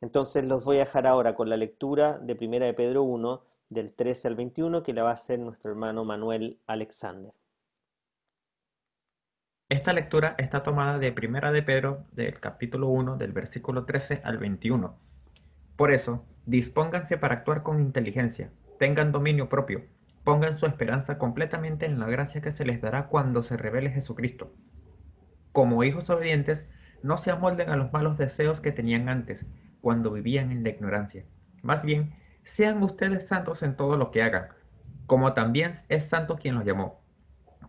Entonces los voy a dejar ahora con la lectura de Primera de Pedro 1, del 13 al 21, que la va a hacer nuestro hermano Manuel Alexander. Esta lectura está tomada de Primera de Pedro, del capítulo 1, del versículo 13 al 21. Por eso, dispónganse para actuar con inteligencia, tengan dominio propio, pongan su esperanza completamente en la gracia que se les dará cuando se revele Jesucristo. Como hijos obedientes, no se amolden a los malos deseos que tenían antes, cuando vivían en la ignorancia. Más bien, sean ustedes santos en todo lo que hagan, como también es santo quien los llamó.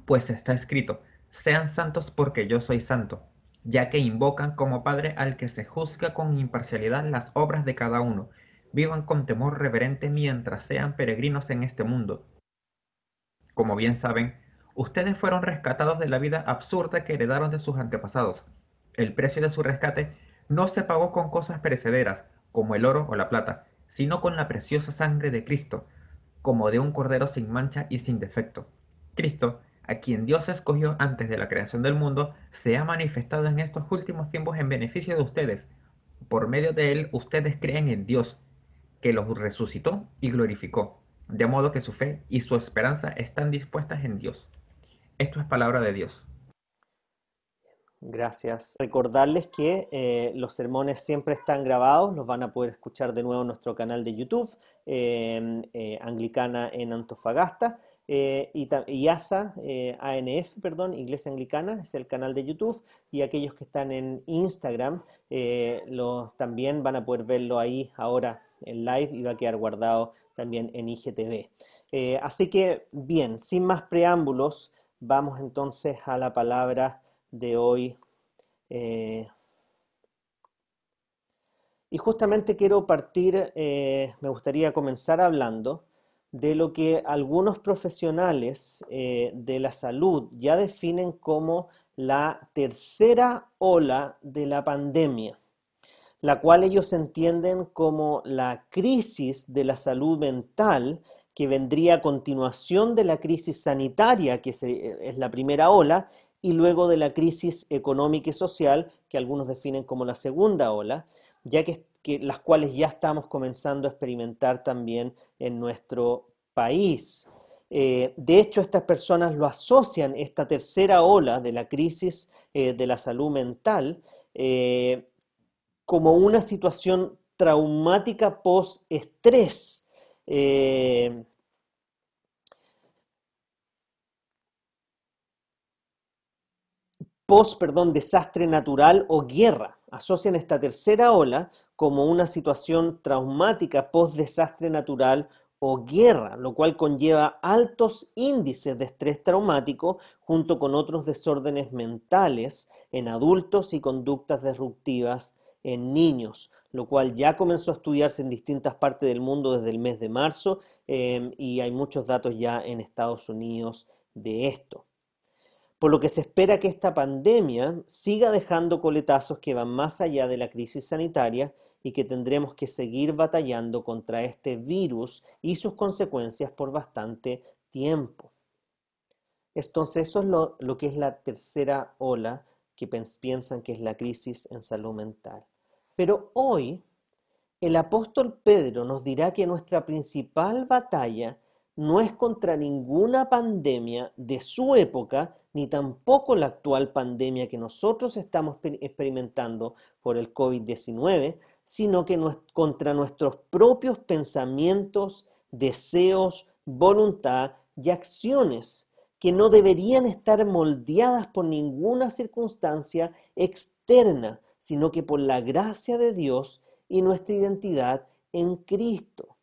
Pues está escrito, sean santos porque yo soy santo, ya que invocan como Padre al que se juzga con imparcialidad las obras de cada uno. Vivan con temor reverente mientras sean peregrinos en este mundo. Como bien saben, ustedes fueron rescatados de la vida absurda que heredaron de sus antepasados. El precio de su rescate no se pagó con cosas perecederas, como el oro o la plata, sino con la preciosa sangre de Cristo, como de un cordero sin mancha y sin defecto. Cristo a quien Dios escogió antes de la creación del mundo, se ha manifestado en estos últimos tiempos en beneficio de ustedes. Por medio de él ustedes creen en Dios, que los resucitó y glorificó, de modo que su fe y su esperanza están dispuestas en Dios. Esto es palabra de Dios. Gracias. Recordarles que eh, los sermones siempre están grabados, los van a poder escuchar de nuevo en nuestro canal de YouTube, eh, eh, Anglicana en Antofagasta. Eh, y, y, ASA, ANF, perdón, Iglesia Anglicana, es el canal de YouTube, y aquellos que están en Instagram eh, también van a poder verlo ahí ahora en live y va a quedar guardado también en IGTV. así que, bien, sin más preámbulos, vamos entonces a la palabra de hoy. y justamente quiero partir, me gustaría comenzar hablando de lo que algunos profesionales eh, de la salud ya definen como la tercera ola de la pandemia, la cual ellos entienden como la crisis de la salud mental que vendría a continuación de la crisis sanitaria, que es la primera ola, y luego de la crisis económica y social, que algunos definen como la segunda ola, ya que las cuales ya estamos comenzando a experimentar también en nuestro país. Eh, de hecho, estas personas lo asocian, esta tercera ola de la crisis eh, de la salud mental, eh, como una situación traumática post-estrés. Post, perdón, desastre natural o guerra. Asocian esta tercera ola como una situación traumática post desastre natural o guerra, lo cual conlleva altos índices de estrés traumático junto con otros desórdenes mentales en adultos y conductas disruptivas en niños, lo cual ya comenzó a estudiarse en distintas partes del mundo desde el mes de marzo em, y hay muchos datos ya en Estados Unidos de esto por lo que se espera que esta pandemia siga dejando coletazos que van más allá de la crisis sanitaria y que tendremos que seguir batallando contra este virus y sus consecuencias por bastante tiempo. Entonces eso es lo, lo que es la tercera ola que piensan que es la crisis en salud mental. Pero hoy el apóstol Pedro nos dirá que nuestra principal batalla no es contra ninguna pandemia de su época, ni tampoco la actual pandemia que nosotros estamos experimentando por el COVID-19, sino que contra nuestros propios pensamientos, deseos, voluntad y acciones que no deberían estar moldeadas por ninguna circunstancia externa, sino que por la gracia de Dios y nuestra identidad en Cristo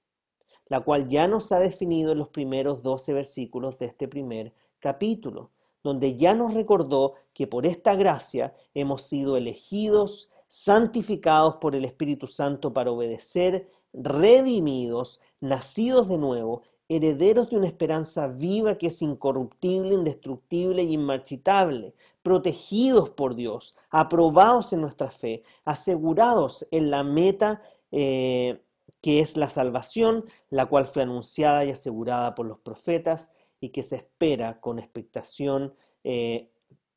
la cual ya nos ha definido en los primeros 12 versículos de este primer capítulo, donde ya nos recordó que por esta gracia hemos sido elegidos, santificados por el Espíritu Santo para obedecer, redimidos, nacidos de nuevo, herederos de una esperanza viva que es incorruptible, indestructible y inmarchitable, protegidos por Dios, aprobados en nuestra fe, asegurados en la meta eh, que es la salvación, la cual fue anunciada y asegurada por los profetas y que se espera con expectación eh,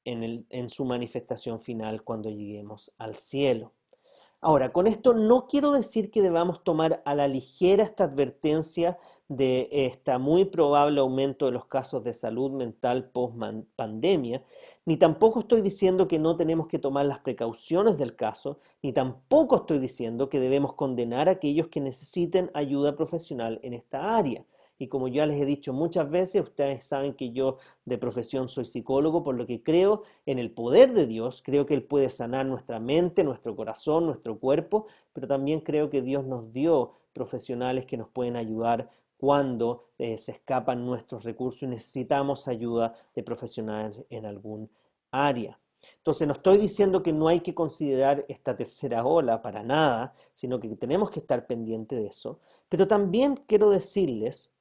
en, en su manifestación final cuando lleguemos al cielo. Ahora, con esto no quiero decir que debamos tomar a la ligera esta advertencia de este muy probable aumento de los casos de salud mental post pandemia, ni tampoco estoy diciendo que no tenemos que tomar las precauciones del caso, ni tampoco estoy diciendo que debemos condenar a aquellos que necesiten ayuda profesional en esta área. Y como ya les he dicho muchas veces, ustedes saben que yo de profesión soy psicólogo, por lo que creo en el poder de Dios, creo que Él puede sanar nuestra mente, nuestro corazón, nuestro cuerpo, pero también creo que Dios nos dio profesionales que nos pueden ayudar cuando eh, se escapan nuestros recursos y necesitamos ayuda de profesionales en algún área. Entonces, no estoy diciendo que no hay que considerar esta tercera ola para nada, sino que tenemos que estar pendientes de eso. Pero también quiero decirles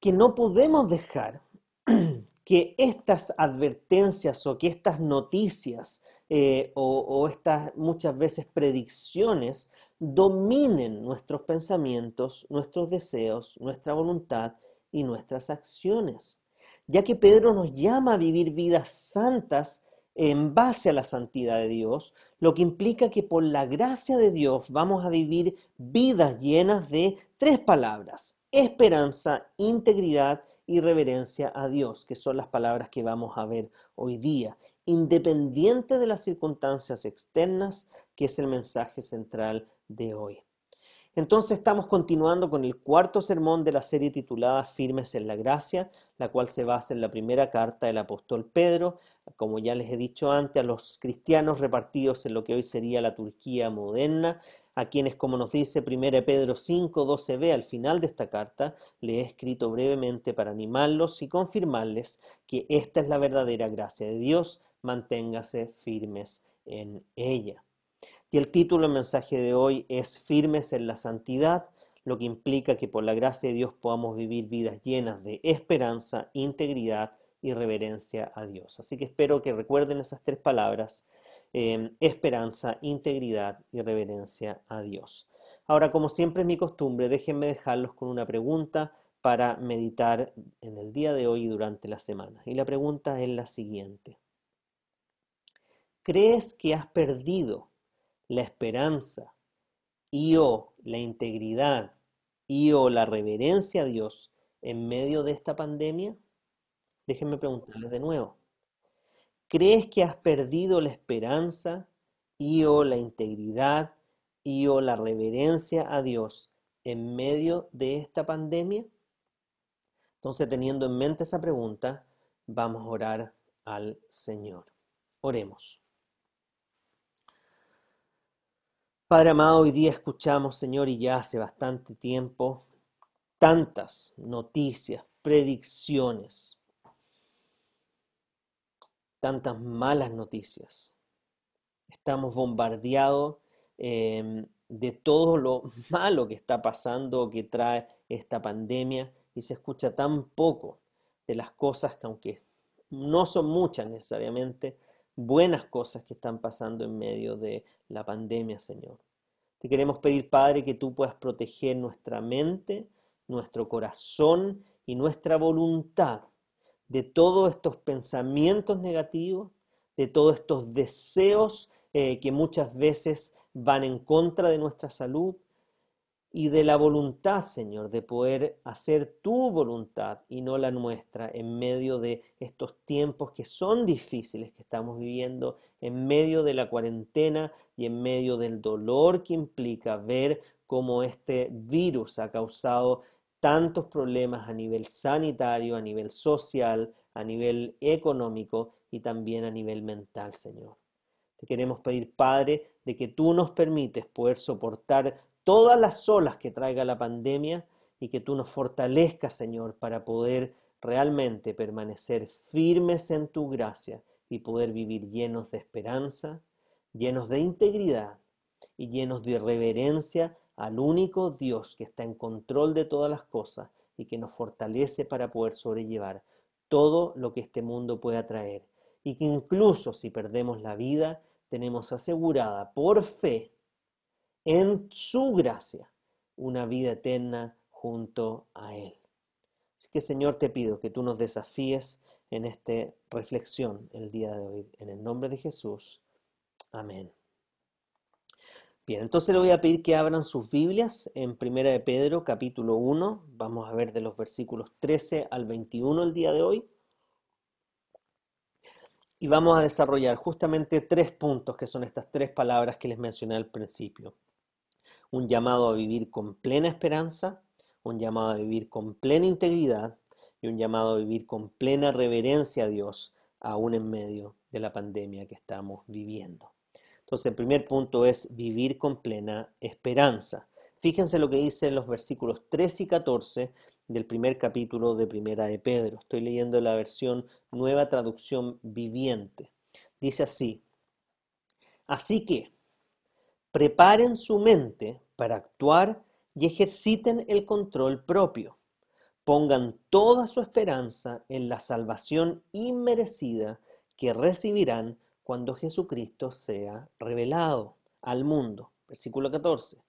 que no podemos dejar que estas advertencias o que estas noticias eh, o, estas muchas veces predicciones dominen nuestros pensamientos, nuestros deseos, nuestra voluntad y nuestras acciones. Ya que Pedro nos llama a vivir vidas santas en base a la santidad de Dios, lo que implica que por la gracia de Dios vamos a vivir vidas llenas de tres palabras, esperanza, integridad y reverencia a Dios, que son las palabras que vamos a ver hoy día, independiente de las circunstancias externas, que es el mensaje central de hoy. Entonces estamos continuando con el cuarto sermón de la serie titulada Firmes en la Gracia, la cual se basa en la primera carta del apóstol Pedro, como ya les he dicho antes, a los cristianos repartidos en lo que hoy sería la Turquía moderna, a quienes, como nos dice 1 Pedro 5, 12b al final de esta carta, le he escrito brevemente para animarlos y confirmarles que esta es la verdadera gracia de Dios, manténgase firmes en ella. Y el título del mensaje de hoy es Firmes en la Santidad, lo que implica que por la gracia de Dios podamos vivir vidas llenas de esperanza, integridad y reverencia a Dios. Así que espero que recuerden esas tres palabras Em, esperanza, integridad y reverencia a Dios. Ahora, como siempre es mi costumbre, déjenme dejarlos con una pregunta para meditar en el día de hoy y durante la semana. Y la pregunta es la siguiente. ¿Crees que has perdido la esperanza y o la integridad y o la reverencia a Dios en medio de esta pandemia? Déjenme preguntarles de nuevo. ¿Crees que has perdido la esperanza y o la integridad y o la reverencia a Dios en medio de esta pandemia? Entonces, teniendo en mente esa pregunta, vamos a orar al Señor. Oremos. Padre amado, hoy día escuchamos, Señor, y ya hace bastante tiempo, tantas noticias, predicciones, tantas malas noticias. Estamos bombardeados em, de todo lo malo que está pasando, que trae esta pandemia, y se escucha tan poco de las cosas que aunque no son muchas necesariamente, buenas cosas que están pasando en medio de la pandemia, Señor. Te queremos pedir, Padre, que tú puedas proteger nuestra mente, nuestro corazón y nuestra voluntad de todos estos pensamientos negativos, de todos estos deseos eh, que muchas veces van en contra de nuestra salud y de la voluntad, Señor, de poder hacer tu voluntad y no la nuestra en medio de estos tiempos que son difíciles que estamos viviendo, en medio de la cuarentena y en medio del dolor que implica ver cómo este virus ha causado tantos problemas a nivel sanitario, a nivel social, a nivel económico y también a nivel mental, Señor. Te queremos pedir, Padre, de que tú nos permites poder soportar todas las olas que traiga la pandemia y que tú nos fortalezcas, Señor, para poder realmente permanecer firmes en tu gracia y poder vivir llenos de esperanza, llenos de integridad y llenos de reverencia al único Dios que está en control de todas las cosas y que nos fortalece para poder sobrellevar todo lo que este mundo pueda traer. Y que incluso si perdemos la vida, tenemos asegurada por fe en su gracia una vida eterna junto a Él. Así que Señor te pido que tú nos desafíes en esta reflexión el día de hoy. En el nombre de Jesús. Amén. Bien, entonces le voy a pedir que abran sus Biblias en Primera de Pedro, capítulo 1. Vamos a ver de los versículos 13 al 21 el día de hoy. Y vamos a desarrollar justamente tres puntos, que son estas tres palabras que les mencioné al principio. Un llamado a vivir con plena esperanza, un llamado a vivir con plena integridad y un llamado a vivir con plena reverencia a Dios, aún en medio de la pandemia que estamos viviendo. Entonces, el primer punto es vivir con plena esperanza. Fíjense lo que dice en los versículos 13 y 14 del primer capítulo de Primera de Pedro. Estoy leyendo la versión Nueva Traducción Viviente. Dice así, así que preparen su mente para actuar y ejerciten el control propio. Pongan toda su esperanza en la salvación inmerecida que recibirán cuando Jesucristo sea revelado al mundo. Versículo 14.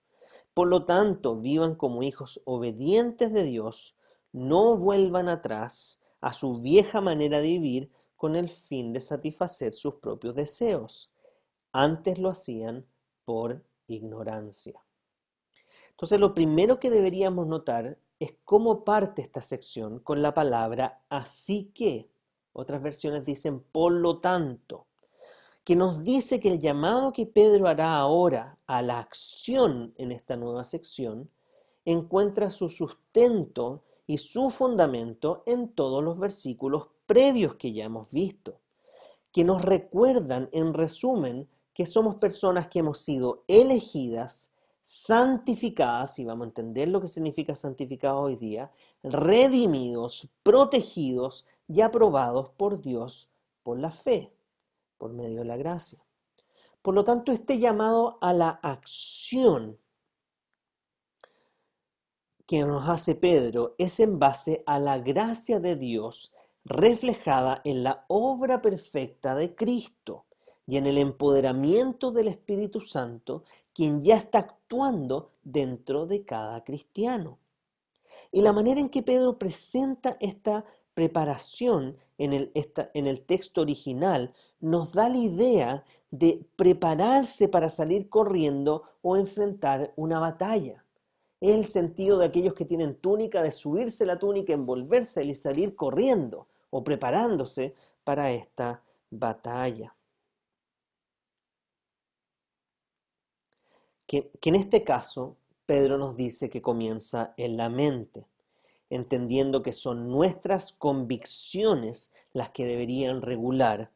Por lo tanto, vivan como hijos obedientes de Dios, no vuelvan atrás a su vieja manera de vivir con el fin de satisfacer sus propios deseos. Antes lo hacían por ignorancia. Entonces, lo primero que deberíamos notar es cómo parte esta sección con la palabra así que. Otras versiones dicen por lo tanto que nos dice que el llamado que Pedro hará ahora a la acción en esta nueva sección encuentra su sustento y su fundamento en todos los versículos previos que ya hemos visto, que nos recuerdan en resumen que somos personas que hemos sido elegidas, santificadas, y vamos a entender lo que significa santificado hoy día, redimidos, protegidos y aprobados por Dios por la fe por medio de la gracia. Por lo tanto, este llamado a la acción que nos hace Pedro es en base a la gracia de Dios reflejada en la obra perfecta de Cristo y en el empoderamiento del Espíritu Santo, quien ya está actuando dentro de cada cristiano. Y la manera en que Pedro presenta esta preparación en el, en el texto original nos da la idea de prepararse para salir corriendo o enfrentar una batalla. Es el sentido de aquellos que tienen túnica, de subirse la túnica, envolverse y salir corriendo o preparándose para esta batalla. Que en este caso Pedro nos dice que comienza en la mente entendiendo que son nuestras convicciones las que deberían regular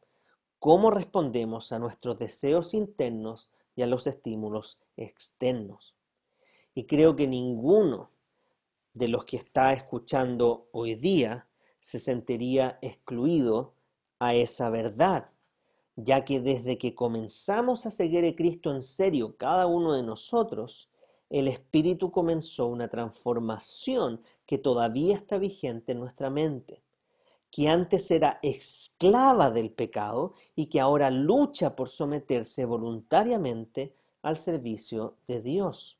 cómo respondemos a nuestros deseos internos y a los estímulos externos. Y creo que ninguno de los que está escuchando hoy día se sentiría excluido a esa verdad, ya que desde que comenzamos a seguir a Cristo en serio, cada uno de nosotros, el Espíritu comenzó una transformación que todavía está vigente en nuestra mente, que antes era esclava del pecado y que ahora lucha por someterse voluntariamente al servicio de Dios.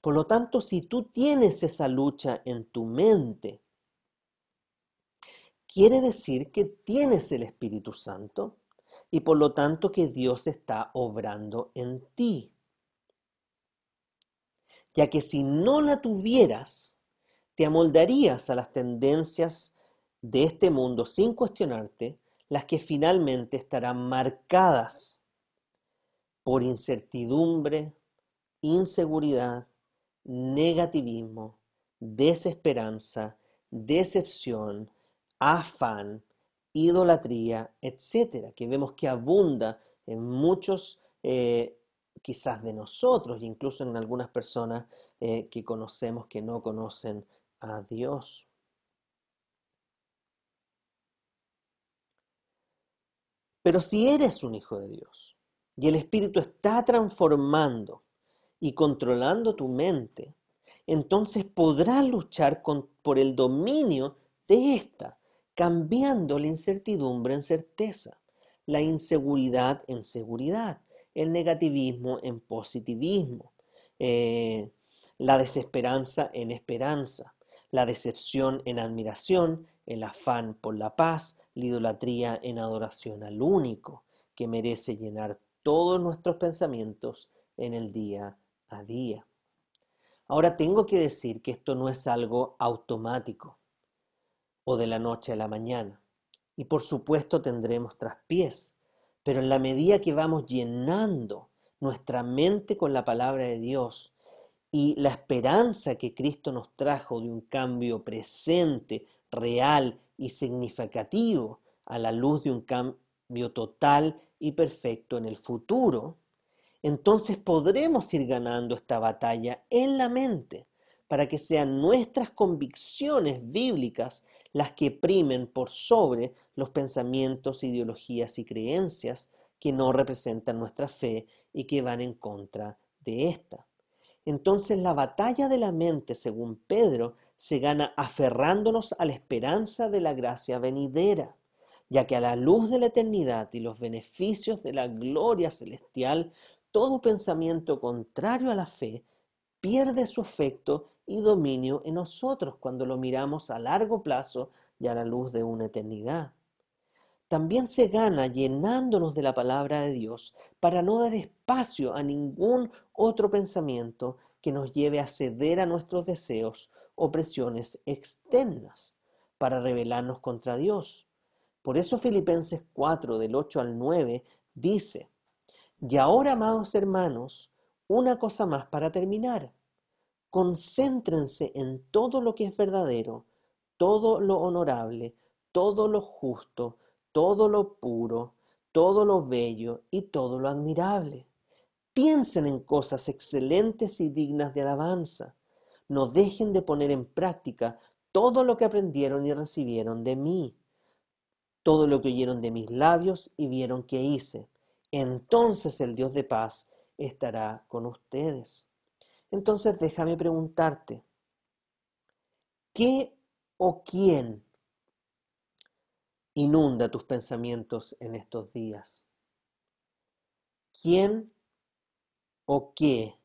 Por lo tanto, si tú tienes esa lucha en tu mente, quiere decir que tienes el Espíritu Santo y por lo tanto que Dios está obrando en ti. Ya que si no la tuvieras, te amoldarías a las tendencias de este mundo sin cuestionarte, las que finalmente estarán marcadas por incertidumbre, inseguridad, negativismo, desesperanza, decepción, afán, idolatría, etcétera, que vemos que abunda en muchos eh, quizás de nosotros, incluso en algunas personas eh, que conocemos que no conocen a Dios. Pero si eres un hijo de Dios y el Espíritu está transformando y controlando tu mente, entonces podrás luchar por el dominio de esta, cambiando la incertidumbre en certeza, la inseguridad en seguridad, el negativismo en positivismo, eh, la desesperanza en esperanza, la decepción en admiración, el afán por la paz, la idolatría en adoración al único que merece llenar todos nuestros pensamientos en el día a día. Ahora tengo que decir que esto no es algo automático o de la noche a la mañana. Y por supuesto tendremos traspiés, pero en la medida que vamos llenando nuestra mente con la palabra de Dios y la esperanza que Cristo nos trajo de un cambio presente, real y significativo a la luz de un cambio total y perfecto en el futuro, entonces podremos ir ganando esta batalla en la mente para que sean nuestras convicciones bíblicas las que primen por sobre los pensamientos, ideologías y creencias que no representan nuestra fe y que van en contra de esta. Entonces la batalla de la mente, según Pedro, se gana aferrándonos a la esperanza de la gracia venidera, ya que a la luz de la eternidad y los beneficios de la gloria celestial, todo pensamiento contrario a la fe pierde su efecto y dominio en nosotros cuando lo miramos a largo plazo y a la luz de una eternidad. También se gana llenándonos de la palabra de Dios para no dar espacio a ningún otro pensamiento que nos lleve a ceder a nuestros deseos o presiones externas para rebelarnos contra Dios. Por eso Filipenses 4 del 8 al 9 dice, y ahora, amados hermanos, una cosa más para terminar concéntrense en todo lo que es verdadero, todo lo honorable, todo lo justo, todo lo puro, todo lo bello y todo lo admirable. Piensen en cosas excelentes y dignas de alabanza. No dejen de poner en práctica todo lo que aprendieron y recibieron de mí, todo lo que oyeron de mis labios y vieron que hice. Entonces el Dios de paz estará con ustedes. Entonces déjame preguntarte, ¿qué o quién inunda tus pensamientos en estos días? ¿Quién o qué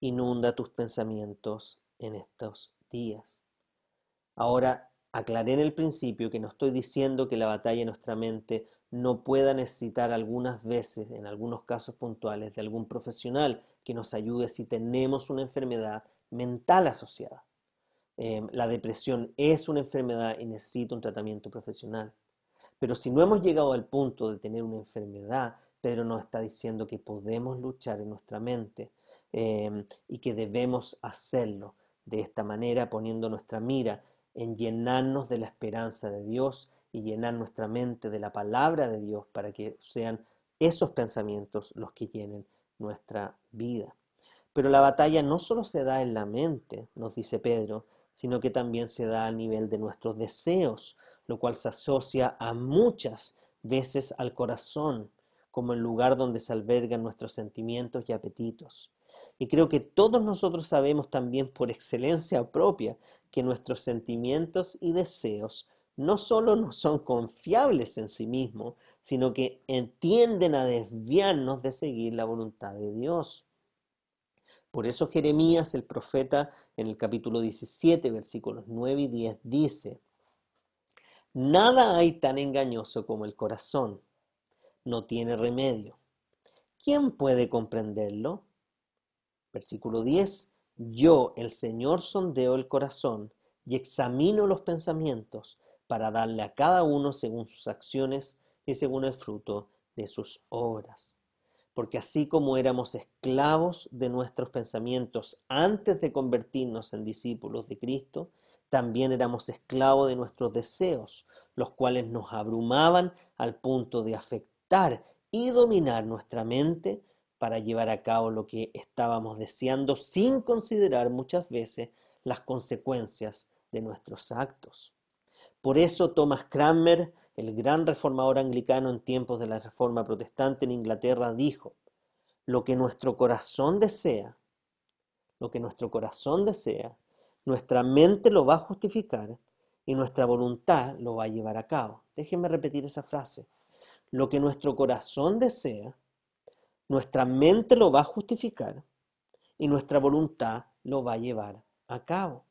inunda tus pensamientos en estos días? Ahora, aclaré en el principio que no estoy diciendo que la batalla en nuestra mente no pueda necesitar algunas veces, en algunos casos puntuales, de algún profesional que nos ayude si tenemos una enfermedad mental asociada. Em, la depresión es una enfermedad y necesita un tratamiento profesional. Pero si no hemos llegado al punto de tener una enfermedad, Pedro nos está diciendo que podemos luchar en nuestra mente em, y que debemos hacerlo de esta manera, poniendo nuestra mira en llenarnos de la esperanza de Dios y llenar nuestra mente de la palabra de Dios para que sean esos pensamientos los que llenen nuestra vida. Pero la batalla no solo se da en la mente, nos dice Pedro, sino que también se da a nivel de nuestros deseos, lo cual se asocia a muchas veces al corazón, como el lugar donde se albergan nuestros sentimientos y apetitos. Y creo que todos nosotros sabemos también por excelencia propia que nuestros sentimientos y deseos no solo no son confiables en sí mismos, sino que tienden a desviarnos de seguir la voluntad de Dios. Por eso Jeremías, el profeta, en el capítulo 17, versículos 9 y 10, dice, Nada hay tan engañoso como el corazón, no tiene remedio. ¿Quién puede comprenderlo? Versículo 10, Yo, el Señor, sondeo el corazón y examino los pensamientos para darle a cada uno según sus acciones y según el fruto de sus obras. Porque así como éramos esclavos de nuestros pensamientos antes de convertirnos en discípulos de Cristo, también éramos esclavos de nuestros deseos, los cuales nos abrumaban al punto de afectar y dominar nuestra mente para llevar a cabo lo que estábamos deseando sin considerar muchas veces las consecuencias de nuestros actos. Por eso Thomas Cranmer, el gran reformador anglicano en tiempos de la Reforma Protestante en Inglaterra, dijo, lo que nuestro corazón desea, lo que nuestro corazón desea, nuestra mente lo va a justificar y nuestra voluntad lo va a llevar a cabo. Déjenme repetir esa frase. Lo que nuestro corazón desea, nuestra mente lo va a justificar y nuestra voluntad lo va a llevar a cabo.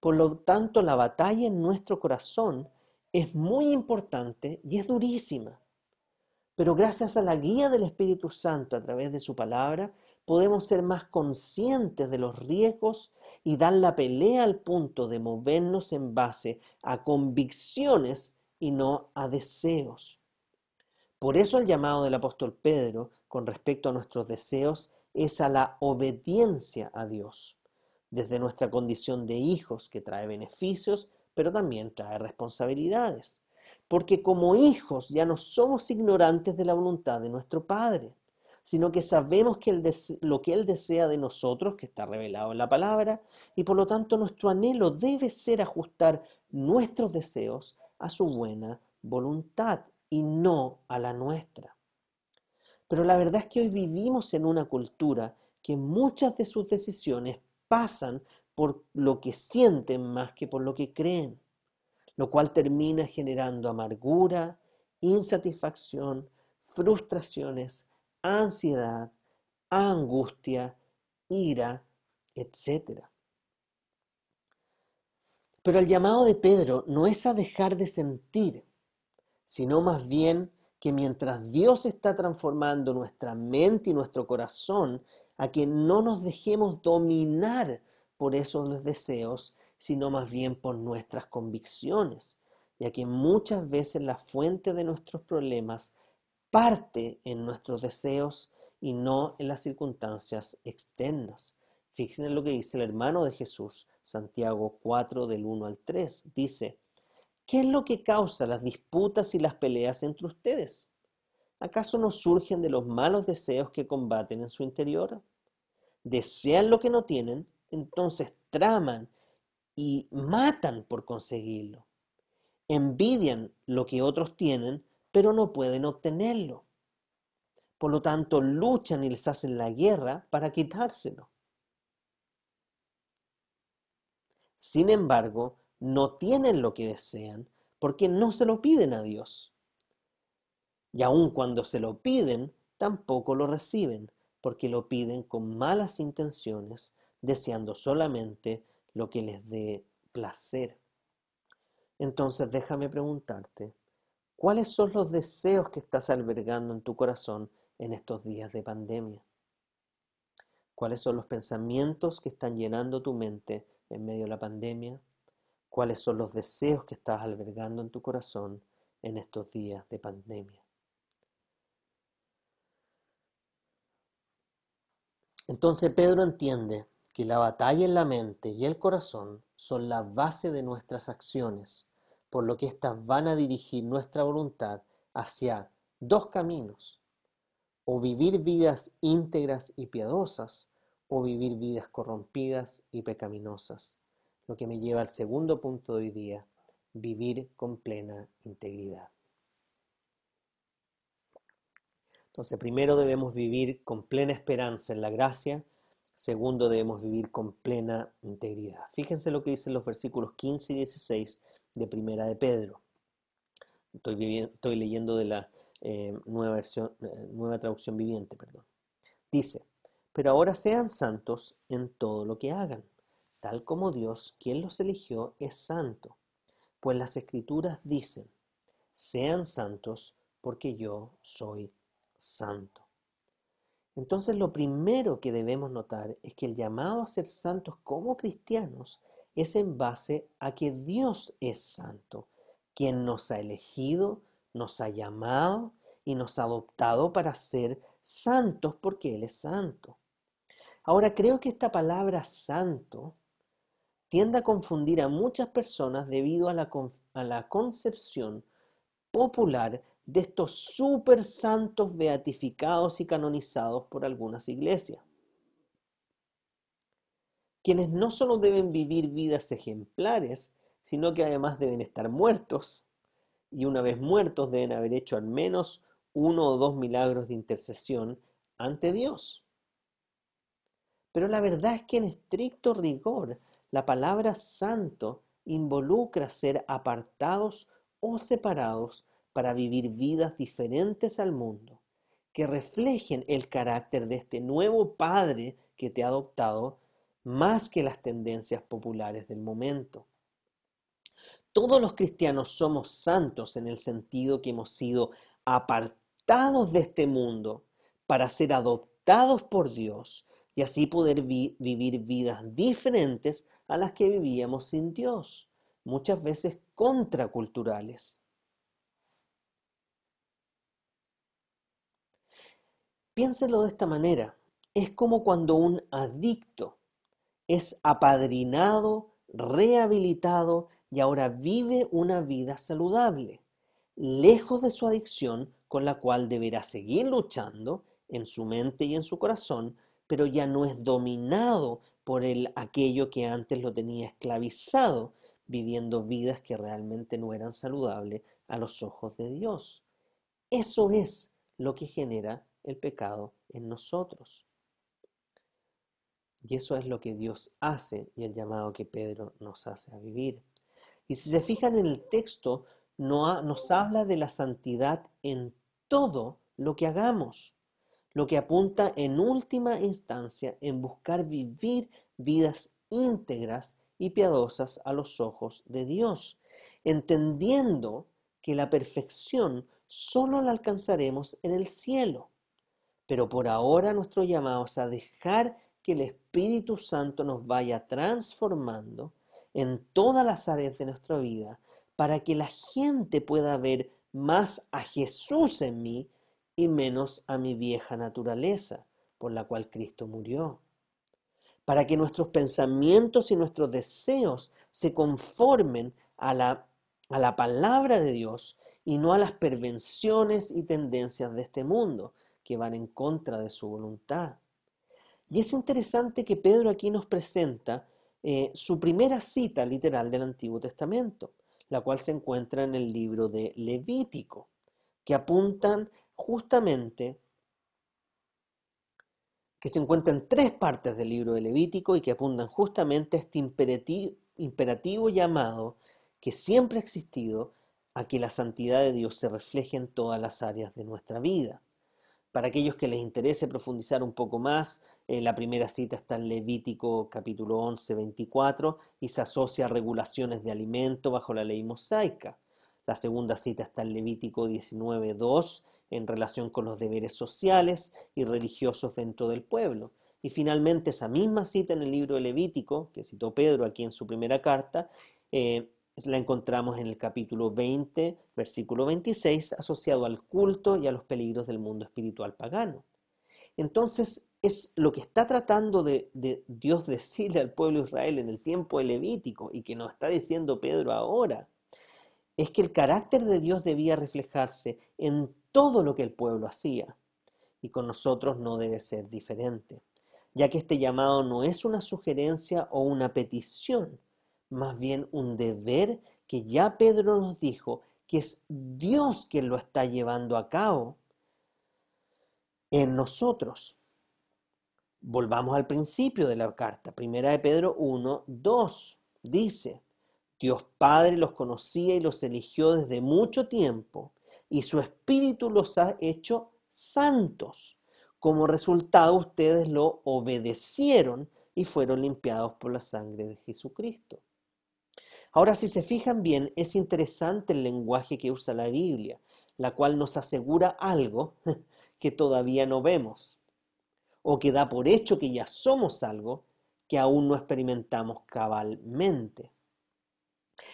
Por lo tanto, la batalla en nuestro corazón es muy importante y es durísima. Pero gracias a la guía del Espíritu Santo a través de su palabra, podemos ser más conscientes de los riesgos y dar la pelea al punto de movernos en base a convicciones y no a deseos. Por eso el llamado del apóstol Pedro con respecto a nuestros deseos es a la obediencia a Dios, desde nuestra condición de hijos que trae beneficios, pero también trae responsabilidades. Porque como hijos ya no somos ignorantes de la voluntad de nuestro Padre, sino que sabemos que lo que Él desea de nosotros, que está revelado en la palabra, y por lo tanto nuestro anhelo debe ser ajustar nuestros deseos a su buena voluntad y no a la nuestra. Pero la verdad es que hoy vivimos en una cultura que muchas de sus decisiones pasan por lo que sienten más que por lo que creen, lo cual termina generando amargura, insatisfacción, frustraciones, ansiedad, angustia, ira, etc. Pero el llamado de Pedro no es a dejar de sentir, sino más bien que mientras Dios está transformando nuestra mente y nuestro corazón, a que no nos dejemos dominar por esos deseos, sino más bien por nuestras convicciones, ya que muchas veces la fuente de nuestros problemas parte en nuestros deseos y no en las circunstancias externas. Fíjense en lo que dice el hermano de Jesús, Santiago 4 del 1 al 3. Dice, ¿qué es lo que causa las disputas y las peleas entre ustedes? ¿Acaso no surgen de los malos deseos que combaten en su interior? Desean lo que no tienen, entonces traman y matan por conseguirlo. Envidian lo que otros tienen, pero no pueden obtenerlo. Por lo tanto, luchan y les hacen la guerra para quitárselo. Sin embargo, no tienen lo que desean porque no se lo piden a Dios. Y aun cuando se lo piden, tampoco lo reciben porque lo piden con malas intenciones, deseando solamente lo que les dé placer. Entonces déjame preguntarte, ¿cuáles son los deseos que estás albergando en tu corazón en estos días de pandemia? ¿Cuáles son los pensamientos que están llenando tu mente en medio de la pandemia, cuáles son los deseos que estás albergando en tu corazón en estos días de pandemia. Entonces Pedro entiende que la batalla en la mente y el corazón son la base de nuestras acciones, por lo que éstas van a dirigir nuestra voluntad hacia dos caminos, o vivir vidas íntegras y piadosas, o vivir vidas corrompidas y pecaminosas. Lo que me lleva al segundo punto de hoy día, vivir con plena integridad. Entonces, primero debemos vivir con plena esperanza en la gracia, segundo debemos vivir con plena integridad. Fíjense lo que dicen los versículos 15 y 16 de Primera de Pedro. Estoy, leyendo de la eh, nueva, eh, nueva traducción viviente, perdón. Dice, pero ahora sean santos en todo lo que hagan, tal como Dios, quien los eligió, es santo. Pues las escrituras dicen, sean santos porque yo soy santo. Entonces lo primero que debemos notar es que el llamado a ser santos como cristianos es en base a que Dios es santo, quien nos ha elegido, nos ha llamado y nos ha adoptado para ser santos porque Él es santo. Ahora creo que esta palabra santo tiende a confundir a muchas personas debido a la, a la concepción popular de estos super santos beatificados y canonizados por algunas iglesias, quienes no solo deben vivir vidas ejemplares, sino que además deben estar muertos, y una vez muertos deben haber hecho al menos uno o dos milagros de intercesión ante Dios. Pero la verdad es que en estricto rigor, la palabra santo involucra ser apartados o separados para vivir vidas diferentes al mundo, que reflejen el carácter de este nuevo Padre que te ha adoptado más que las tendencias populares del momento. todos los cristianos somos santos en el sentido que hemos sido apartados de este mundo para ser adoptados por Dios y así poder vivir vidas diferentes a las que vivíamos sin Dios, muchas veces contraculturales. Piénselo de esta manera. Es como cuando un adicto es apadrinado, rehabilitado y ahora vive una vida saludable, lejos de su adicción con la cual deberá seguir luchando en su mente y en su corazón, pero ya no es dominado por el, aquello que antes lo tenía esclavizado, viviendo vidas que realmente no eran saludables a los ojos de Dios. Eso es lo que genera el pecado en nosotros. Y eso es lo que Dios hace y el llamado que Pedro nos hace a vivir. Y si se fijan en el texto, nos habla de la santidad en todo lo que hagamos, lo que apunta en última instancia en buscar vivir vidas íntegras y piadosas a los ojos de Dios, entendiendo que la perfección solo la alcanzaremos en el cielo. Pero por ahora nuestro llamado es a dejar que el Espíritu Santo nos vaya transformando en todas las áreas de nuestra vida para que la gente pueda ver más a Jesús en mí y menos a mi vieja naturaleza por la cual Cristo murió. Para que nuestros pensamientos y nuestros deseos se conformen a la, a la palabra de Dios y no a las pervenciones y tendencias de este mundo, que van en contra de su voluntad. Y es interesante que Pedro aquí nos presenta eh, su primera cita literal del Antiguo Testamento, la cual se encuentra en el libro de Levítico, que apuntan justamente, que se encuentra en tres partes del libro de Levítico y que apuntan justamente a este imperativo, imperativo llamado que siempre ha existido a que la santidad de Dios se refleje en todas las áreas de nuestra vida. Para aquellos que les interese profundizar un poco más, eh, la primera cita está en Levítico capítulo 11, 24 y se asocia a regulaciones de alimento bajo la ley mosaica. La segunda cita está en Levítico 19, 2 en relación con los deberes sociales y religiosos dentro del pueblo. Y finalmente esa misma cita en el libro de Levítico, que citó Pedro aquí en su primera carta, eh, la encontramos en el capítulo 20, versículo 26, asociado al culto y a los peligros del mundo espiritual pagano. Entonces, es lo que está tratando de, de, Dios decirle al pueblo de Israel en el tiempo de Levítico y que nos está diciendo Pedro ahora, es que el carácter de Dios debía reflejarse en todo lo que el pueblo hacía y con nosotros no debe ser diferente, ya que este llamado no es una sugerencia o una petición, más bien un deber que ya Pedro nos dijo que es Dios quien lo está llevando a cabo en nosotros. Volvamos al principio de la carta, primera de Pedro 1, 2. Dice, Dios Padre los conocía y los eligió desde mucho tiempo, y su Espíritu los ha hecho santos. Como resultado, ustedes lo obedecieron y fueron limpiados por la sangre de Jesucristo. Ahora, si se fijan bien, es interesante el lenguaje que usa la Biblia, la cual nos asegura algo que todavía no vemos, o que da por hecho que ya somos algo que aún no experimentamos cabalmente.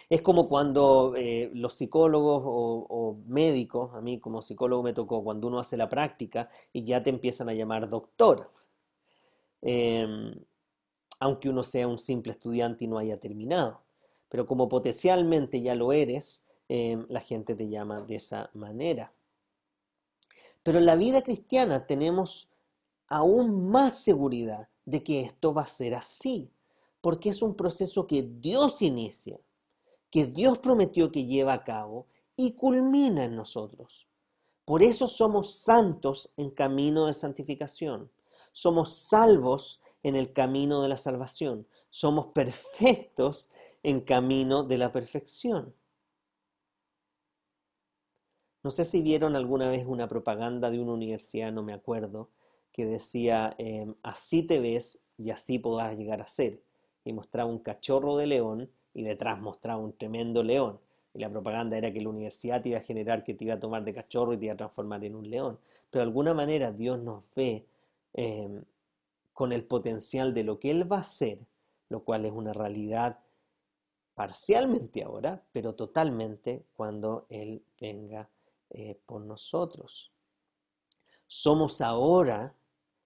Es como cuando eh, los psicólogos o, médicos, a mí como psicólogo me tocó, cuando uno hace la práctica y ya te empiezan a llamar doctor, em, aunque uno sea un simple estudiante y no haya terminado pero como potencialmente ya lo eres, em, la gente te llama de esa manera. Pero en la vida cristiana tenemos aún más seguridad de que esto va a ser así, porque es un proceso que Dios inicia, que Dios prometió que lleva a cabo y culmina en nosotros. Por eso somos santos en camino de santificación. Somos salvos en el camino de la salvación. Somos perfectos en camino de la perfección. No sé si vieron alguna vez una propaganda de una universidad, no me acuerdo, que decía, em, así te ves y así podrás llegar a ser. Y mostraba un cachorro de león y detrás mostraba un tremendo león. Y la propaganda era que la universidad te iba a generar que te iba a tomar de cachorro y te iba a transformar en un león. Pero de alguna manera Dios nos ve em, con el potencial de lo que Él va a hacer, lo cual es una realidad parcialmente ahora, pero totalmente cuando Él venga eh, por nosotros. Somos ahora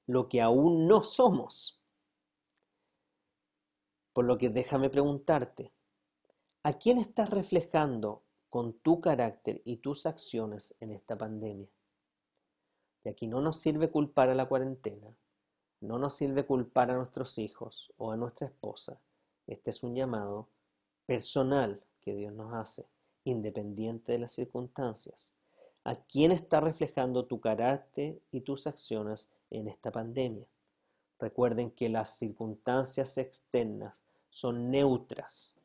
lo que aún no somos. Por lo que déjame preguntarte, ¿a quién estás reflejando con tu carácter y tus acciones en esta pandemia? Y aquí no nos sirve culpar a la cuarentena, no nos sirve culpar a nuestros hijos o a nuestra esposa. Este es un llamado personal que Dios nos hace, independiente de las circunstancias. ¿A quién está reflejando tu carácter y tus acciones en esta pandemia? Recuerden que las circunstancias externas son neutras.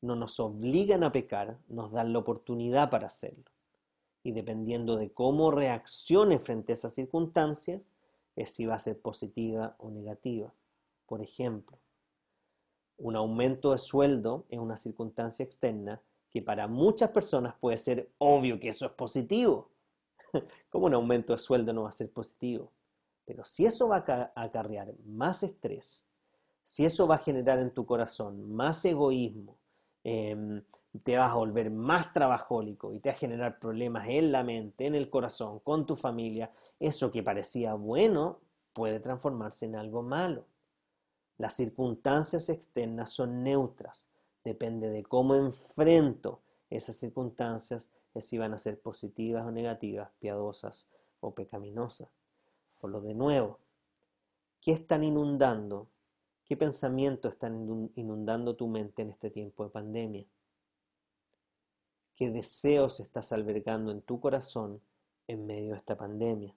No nos obligan a pecar, nos dan la oportunidad para hacerlo. Y dependiendo de cómo reaccione frente a esa circunstancia, es si va a ser positiva o negativa. Por ejemplo, un aumento de sueldo es una circunstancia externa que para muchas personas puede ser obvio que eso es positivo. ¿Cómo un aumento de sueldo no va a ser positivo? Pero si eso va a acarrear más estrés, si eso va a generar en tu corazón más egoísmo, em, te vas a volver más trabajólico y te va a generar problemas en la mente, en el corazón, con tu familia, eso que parecía bueno puede transformarse en algo malo. Las circunstancias externas son neutras, depende de cómo enfrento esas circunstancias, es si van a ser positivas o negativas, piadosas o pecaminosas. Por lo de nuevo, ¿qué están inundando? ¿Qué pensamientos están inundando tu mente en este tiempo de pandemia? qué deseos estás albergando en tu corazón en medio de esta pandemia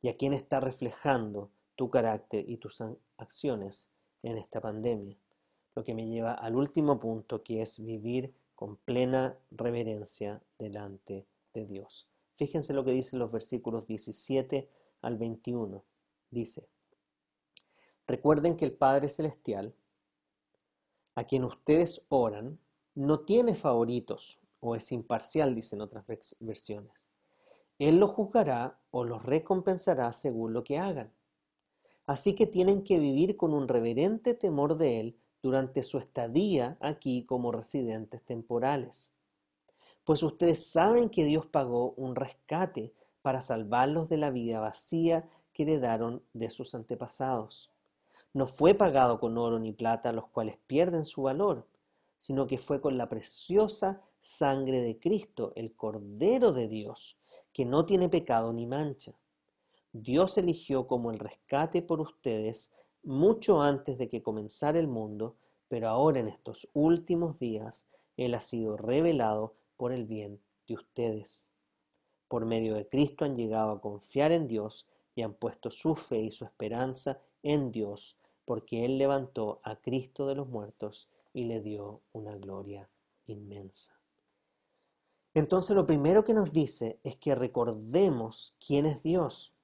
y a quién está reflejando tu carácter y tus acciones en esta pandemia. Lo que me lleva al último punto que es vivir con plena reverencia delante de Dios. Fíjense lo que dicen los versículos 17 al 21. Dice, recuerden que el Padre Celestial, a quien ustedes oran, no tiene favoritos o es imparcial, dicen otras versiones. Él los juzgará o los recompensará según lo que hagan. Así que tienen que vivir con un reverente temor de Él durante su estadía aquí como residentes temporales. Pues ustedes saben que Dios pagó un rescate para salvarlos de la vida vacía que heredaron de sus antepasados. No fue pagado con oro ni plata, los cuales pierden su valor, sino que fue con la preciosa sangre de Cristo, el Cordero de Dios, que no tiene pecado ni mancha. Dios eligió como el rescate por ustedes mucho antes de que comenzara el mundo, pero ahora en estos últimos días Él ha sido revelado por el bien de ustedes. Por medio de Cristo han llegado a confiar en Dios y han puesto su fe y su esperanza en Dios, porque Él levantó a Cristo de los muertos y le dio una gloria inmensa. Entonces lo primero que nos dice es que recordemos quién es Dios,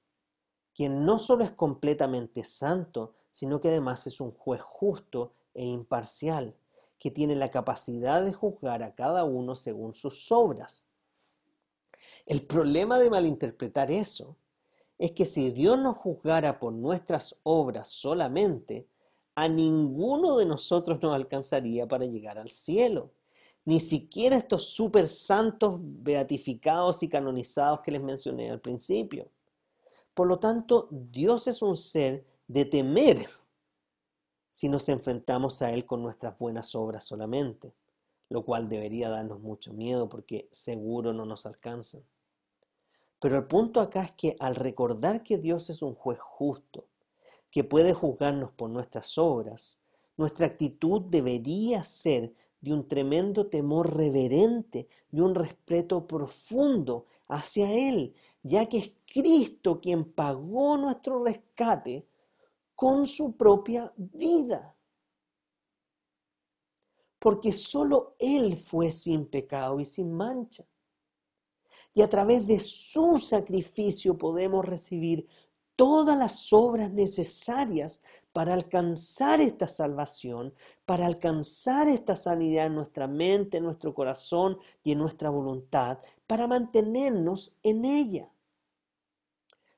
quien no solo es completamente santo, sino que además es un juez justo e imparcial, que tiene la capacidad de juzgar a cada uno según sus obras. El problema de malinterpretar eso es que si Dios nos juzgara por nuestras obras solamente, a ninguno de nosotros nos alcanzaría para llegar al cielo ni siquiera estos super santos beatificados y canonizados que les mencioné al principio. Por lo tanto, Dios es un ser de temer si nos enfrentamos a Él con nuestras buenas obras solamente, lo cual debería darnos mucho miedo porque seguro no nos alcanzan. Pero el punto acá es que al recordar que Dios es un juez justo, que puede juzgarnos por nuestras obras, nuestra actitud debería ser de un tremendo temor reverente y un respeto profundo hacia Él, ya que es Cristo quien pagó nuestro rescate con su propia vida. Porque solo Él fue sin pecado y sin mancha. Y a través de su sacrificio podemos recibir todas las obras necesarias para alcanzar esta salvación, para alcanzar esta sanidad en nuestra mente, en nuestro corazón y en nuestra voluntad, para mantenernos en ella.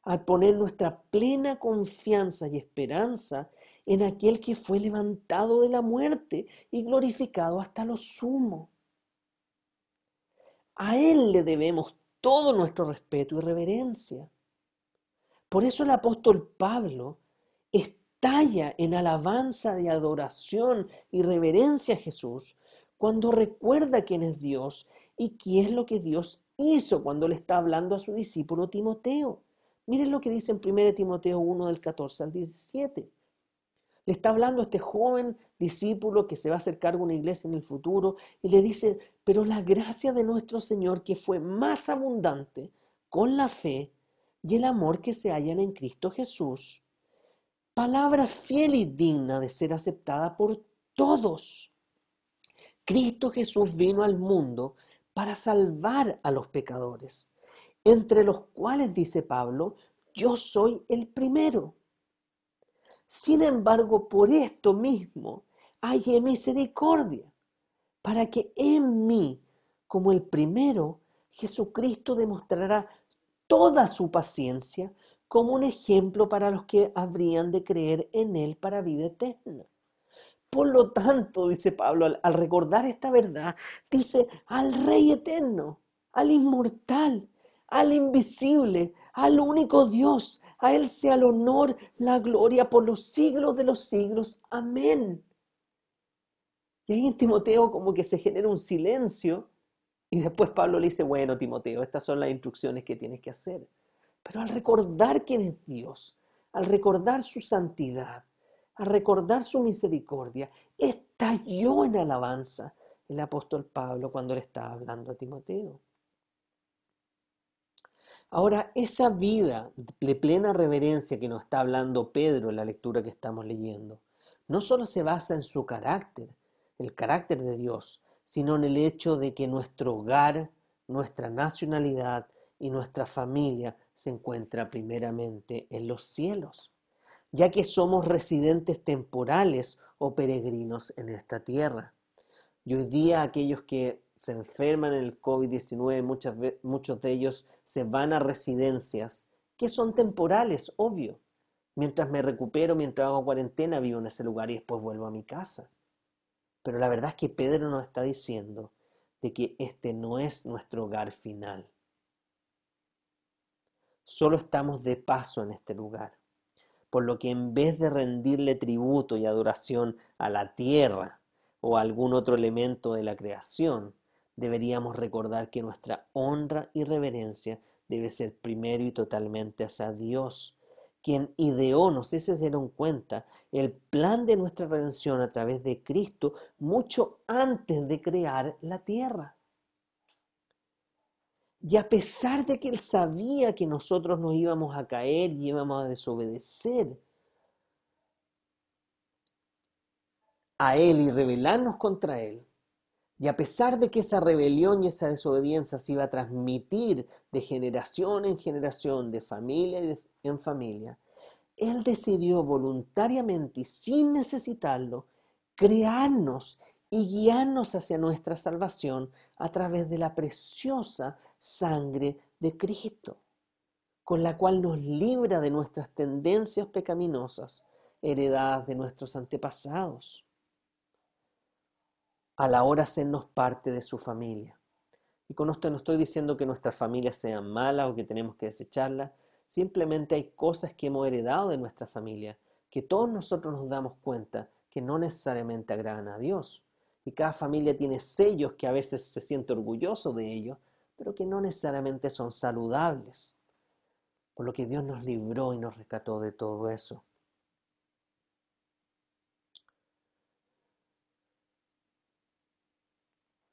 Al poner nuestra plena confianza y esperanza en aquel que fue levantado de la muerte y glorificado hasta lo sumo. A Él le debemos todo nuestro respeto y reverencia. Por eso el apóstol Pablo estalla en alabanza de adoración y reverencia a Jesús cuando recuerda quién es Dios y qué es lo que Dios hizo cuando le está hablando a su discípulo Timoteo. Miren lo que dice en 1 Timoteo 1 del 14 al 17. Le está hablando a este joven discípulo que se va a hacer cargo de una iglesia en el futuro y le dice, pero la gracia de nuestro Señor que fue más abundante con la fe y el amor que se hallan en Cristo Jesús. Palabra fiel y digna de ser aceptada por todos. Cristo Jesús vino al mundo para salvar a los pecadores, entre los cuales, dice Pablo, yo soy el primero. Sin embargo, por esto mismo hay misericordia, para que en mí, como el primero, Jesucristo demostrará toda su paciencia como un ejemplo para los que habrían de creer en Él para vida eterna. Por lo tanto, dice Pablo, al, recordar esta verdad, dice al Rey eterno, al inmortal, al invisible, al único Dios, a Él sea el honor, la gloria por los siglos de los siglos. Amén. Y ahí en Timoteo como que se genera un silencio y después Pablo le dice, bueno, Timoteo, estas son las instrucciones que tienes que hacer. Pero al recordar quién es Dios, al recordar su santidad, al recordar su misericordia, estalló en alabanza el apóstol Pablo cuando le estaba hablando a Timoteo. Ahora, esa vida de plena reverencia que nos está hablando Pedro en la lectura que estamos leyendo, no solo se basa en su carácter, el carácter de Dios, sino en el hecho de que nuestro hogar, nuestra nacionalidad y nuestra familia se encuentra primeramente en los cielos, ya que somos residentes temporales o peregrinos en esta tierra. Y hoy día aquellos que se enferman en el COVID-19, muchos de ellos se van a residencias que son temporales, obvio. Mientras me recupero, mientras hago cuarentena, vivo en ese lugar y después vuelvo a mi casa. Pero la verdad es que Pedro nos está diciendo de que este no es nuestro hogar final. Solo estamos de paso en este lugar, por lo que en vez de rendirle tributo y adoración a la tierra o algún otro elemento de la creación, deberíamos recordar que nuestra honra y reverencia debe ser primero y totalmente hacia Dios, quien ideó, no sé si se dieron cuenta, el plan de nuestra redención a través de Cristo mucho antes de crear la tierra. Y a pesar de que Él sabía que nosotros nos íbamos a caer y íbamos a desobedecer a Él y rebelarnos contra Él, y a pesar de que esa rebelión y esa desobediencia se iba a transmitir de generación en generación, de familia en familia, Él decidió voluntariamente y sin necesitarlo crearnos y guiarnos hacia nuestra salvación a través de la preciosa sangre de Cristo, con la cual nos libra de nuestras tendencias pecaminosas heredadas de nuestros antepasados a la hora hacernos parte de su familia. Y con esto no estoy diciendo que nuestras familias sean malas o que tenemos que desecharlas, simplemente hay cosas que hemos heredado de nuestra familia, que todos nosotros nos damos cuenta que no necesariamente agradan a Dios. Y cada familia tiene sellos que a veces se siente orgulloso de ellos, pero que no necesariamente son saludables. Por lo que Dios nos libró y nos rescató de todo eso.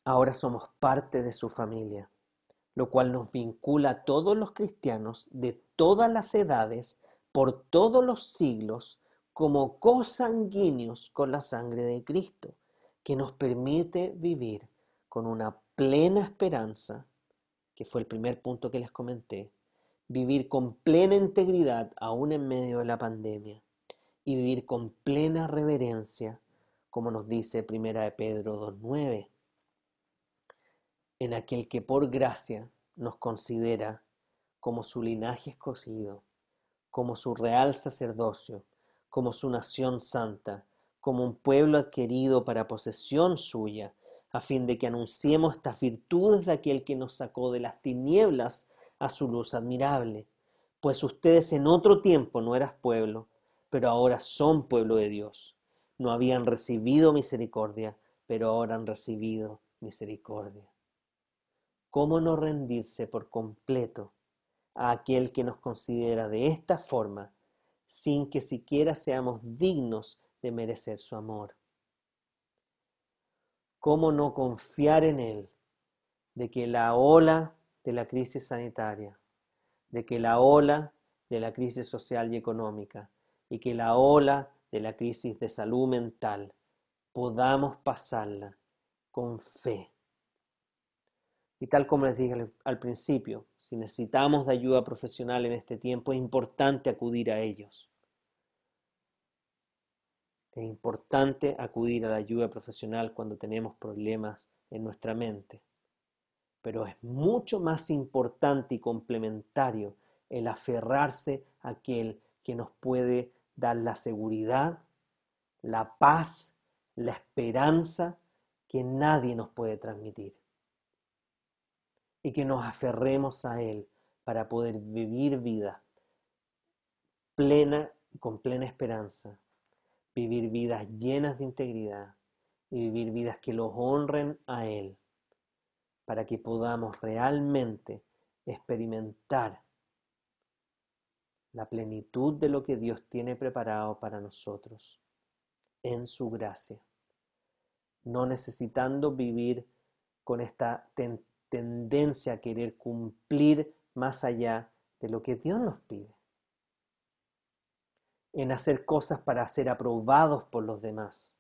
Ahora somos parte de su familia, lo cual nos vincula a todos los cristianos de todas las edades, por todos los siglos, como cosanguíneos con la sangre de Cristo, que nos permite vivir con una plena esperanza, que fue el primer punto que les comenté, vivir con plena integridad aún en medio de la pandemia y vivir con plena reverencia, como nos dice Primera de Pedro 2.9, en aquel que por gracia nos considera como su linaje escogido, como su real sacerdocio, como su nación santa, como un pueblo adquirido para posesión suya, a fin de que anunciemos estas virtudes de aquel que nos sacó de las tinieblas a su luz admirable. Pues ustedes en otro tiempo no eras pueblo, pero ahora son pueblo de Dios. No habían recibido misericordia, pero ahora han recibido misericordia. ¿Cómo no rendirse por completo a aquel que nos considera de esta forma, sin que siquiera seamos dignos de merecer su amor? ¿Cómo no confiar en Él de que la ola de la crisis sanitaria, de que la ola de la crisis social y económica y que la ola de la crisis de salud mental podamos pasarla con fe? Y tal como les dije al principio, si necesitamos de ayuda profesional en este tiempo, es importante acudir a ellos. Es importante acudir a la ayuda profesional cuando tenemos problemas en nuestra mente. Pero es mucho más importante y complementario el aferrarse a aquel que nos puede dar la seguridad, la paz, la esperanza que nadie nos puede transmitir. Y que nos aferremos a Él para poder vivir vida plena, con plena esperanza, vivir vidas llenas de integridad y vivir vidas que los honren a Él, para que podamos realmente experimentar la plenitud de lo que Dios tiene preparado para nosotros en su gracia, no necesitando vivir con esta tendencia a querer cumplir más allá de lo que Dios nos pide en hacer cosas para ser aprobados por los demás.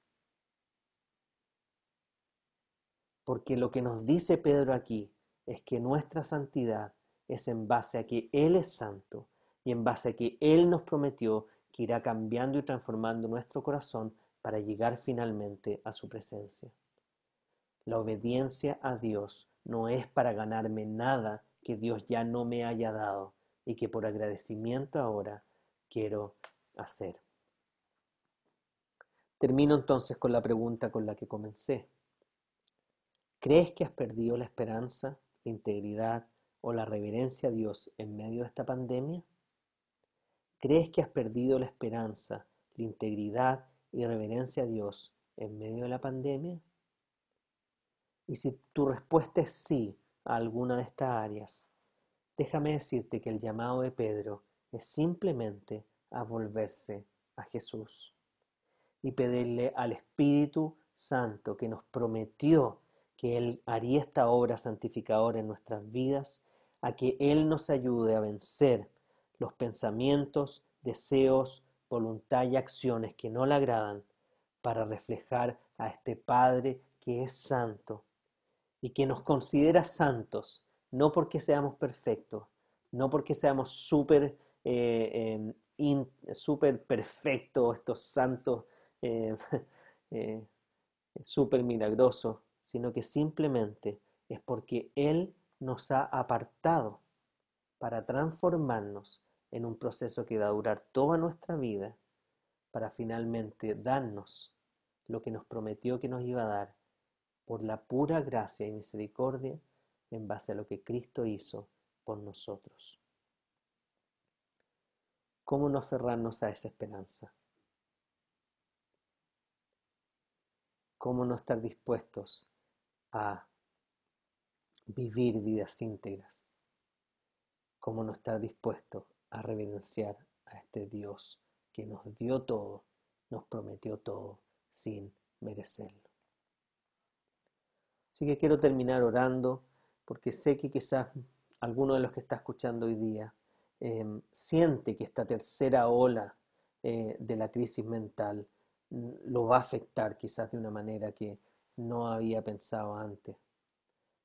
Porque lo que nos dice Pedro aquí es que nuestra santidad es en base a que Él es santo y en base a que Él nos prometió que irá cambiando y transformando nuestro corazón para llegar finalmente a su presencia. La obediencia a Dios no es para ganarme nada que Dios ya no me haya dado y que por agradecimiento ahora quiero hacer. Termino entonces con la pregunta con la que comencé. ¿Crees que has perdido la esperanza, la integridad o la reverencia a Dios en medio de esta pandemia? ¿Crees que has perdido la esperanza, la integridad y reverencia a Dios en medio de la pandemia? Y si tu respuesta es sí a alguna de estas áreas, déjame decirte que el llamado de Pedro es simplemente a volverse a Jesús y pedirle al Espíritu Santo que nos prometió que Él haría esta obra santificadora en nuestras vidas, a que Él nos ayude a vencer los pensamientos, deseos, voluntad y acciones que no le agradan para reflejar a este Padre que es santo y que nos considera santos, no porque seamos perfectos, no porque seamos súper eh, em, súper perfecto, estos santos eh, eh, súper milagrosos, sino que simplemente es porque Él nos ha apartado para transformarnos en un proceso que va a durar toda nuestra vida, para finalmente darnos lo que nos prometió que nos iba a dar por la pura gracia y misericordia en base a lo que Cristo hizo por nosotros. ¿Cómo no aferrarnos a esa esperanza? ¿Cómo no estar dispuestos a vivir vidas íntegras? ¿Cómo no estar dispuestos a reverenciar a este Dios que nos dio todo, nos prometió todo sin merecerlo? Así que quiero terminar orando porque sé que quizás alguno de los que está escuchando hoy día Em, siente que esta tercera ola eh, de la crisis mental lo va a afectar quizás de una manera que no había pensado antes.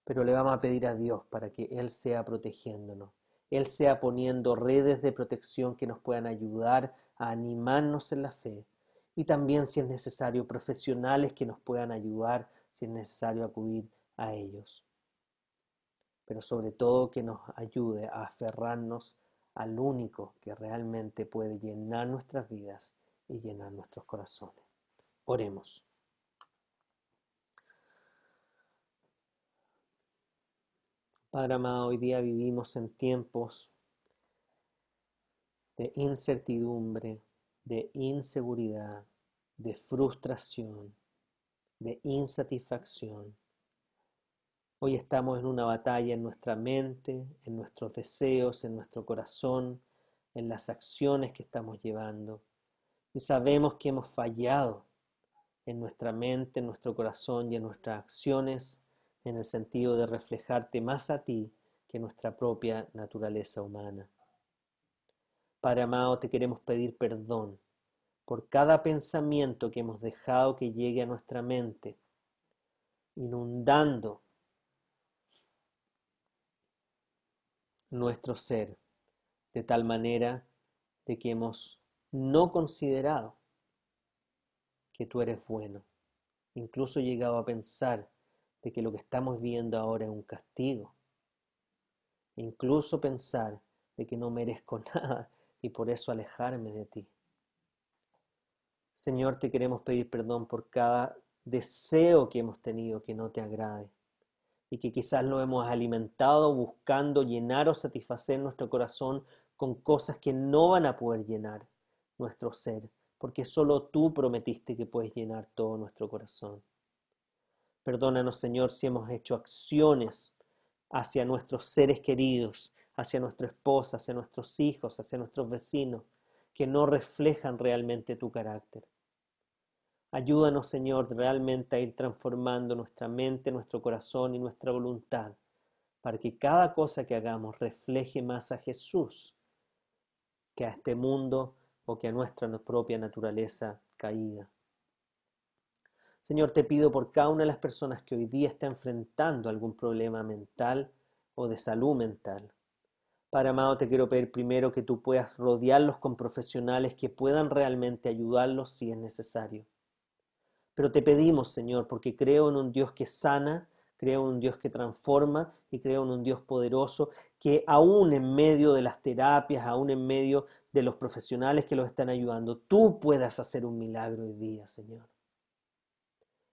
Pero le vamos a pedir a Dios para que Él sea protegiéndonos. Él sea poniendo redes de protección que nos puedan ayudar a animarnos en la fe y también si es necesario profesionales que nos puedan ayudar si es necesario acudir a ellos. Pero sobre todo que nos ayude a aferrarnos al único que realmente puede llenar nuestras vidas y llenar nuestros corazones. Oremos. Padre amado, hoy día vivimos en tiempos de incertidumbre, de inseguridad, de frustración, de insatisfacción. Hoy estamos en una batalla en nuestra mente, en nuestros deseos, en nuestro corazón, en las acciones que estamos llevando. Y sabemos que hemos fallado en nuestra mente, en nuestro corazón y en nuestras acciones en el sentido de reflejarte más a ti que nuestra propia naturaleza humana. Padre amado, te queremos pedir perdón por cada pensamiento que hemos dejado que llegue a nuestra mente, inundando nuestro ser, de tal manera de que hemos no considerado que tú eres bueno, incluso llegado a pensar de que lo que estamos viendo ahora es un castigo. Incluso pensar de que no merezco nada y por eso alejarme de ti. Señor, te queremos pedir perdón por cada deseo que hemos tenido que no te agrade y que quizás lo hemos alimentado buscando llenar o satisfacer nuestro corazón con cosas que no van a poder llenar nuestro ser, porque solo tú prometiste que puedes llenar todo nuestro corazón. Perdónanos, Señor, si hemos hecho acciones hacia nuestros seres queridos, hacia nuestra esposa, hacia nuestros hijos, hacia nuestros vecinos, que no reflejan realmente tu carácter. Ayúdanos, Señor, realmente a ir transformando nuestra mente, nuestro corazón y nuestra voluntad, para que cada cosa que hagamos refleje más a Jesús que a este mundo o que a nuestra propia naturaleza caída. Señor, te pido por cada una de las personas que hoy día está enfrentando algún problema mental o de salud mental. Padre amado, te quiero pedir primero que tú puedas rodearlos con profesionales que puedan realmente ayudarlos si es necesario. Pero te pedimos, Señor, porque creo en un Dios que sana, creo en un Dios que transforma y creo en un Dios poderoso que aún en medio de las terapias, aún en medio de los profesionales que los están ayudando, tú puedas hacer un milagro hoy día, Señor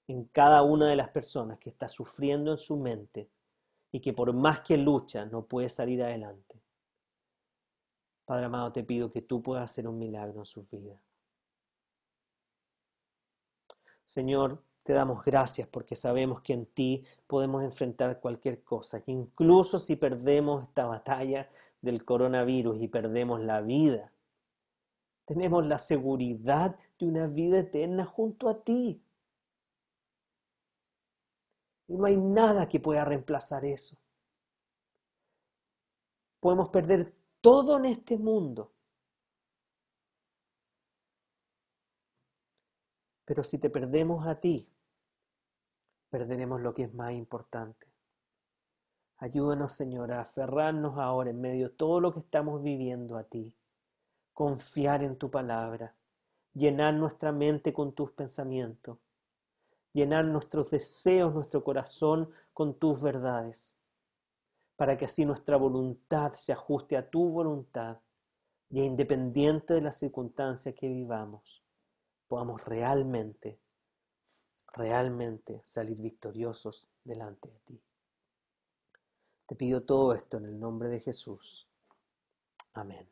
en cada una de las personas que está sufriendo en su mente y que por más que lucha no puede salir adelante. Padre amado, te pido que tú puedas hacer un milagro en sus vidas. Señor, te damos gracias porque sabemos que en ti podemos enfrentar cualquier cosa, que incluso si perdemos esta batalla del coronavirus y perdemos la vida, tenemos la seguridad de una vida eterna junto a ti. Y no hay nada que pueda reemplazar eso. Podemos perder todo en este mundo. Pero si te perdemos a ti, perderemos lo que es más importante. Ayúdanos, Señor, a aferrarnos ahora en medio de todo lo que estamos viviendo a ti. Confiar en tu palabra. Llenar nuestra mente con tus pensamientos llenar nuestros deseos, nuestro corazón con tus verdades, para que así nuestra voluntad se ajuste a tu voluntad y independiente de las circunstancias que vivamos, podamos realmente, realmente salir victoriosos delante de ti. Te pido todo esto en el nombre de Jesús. Amén.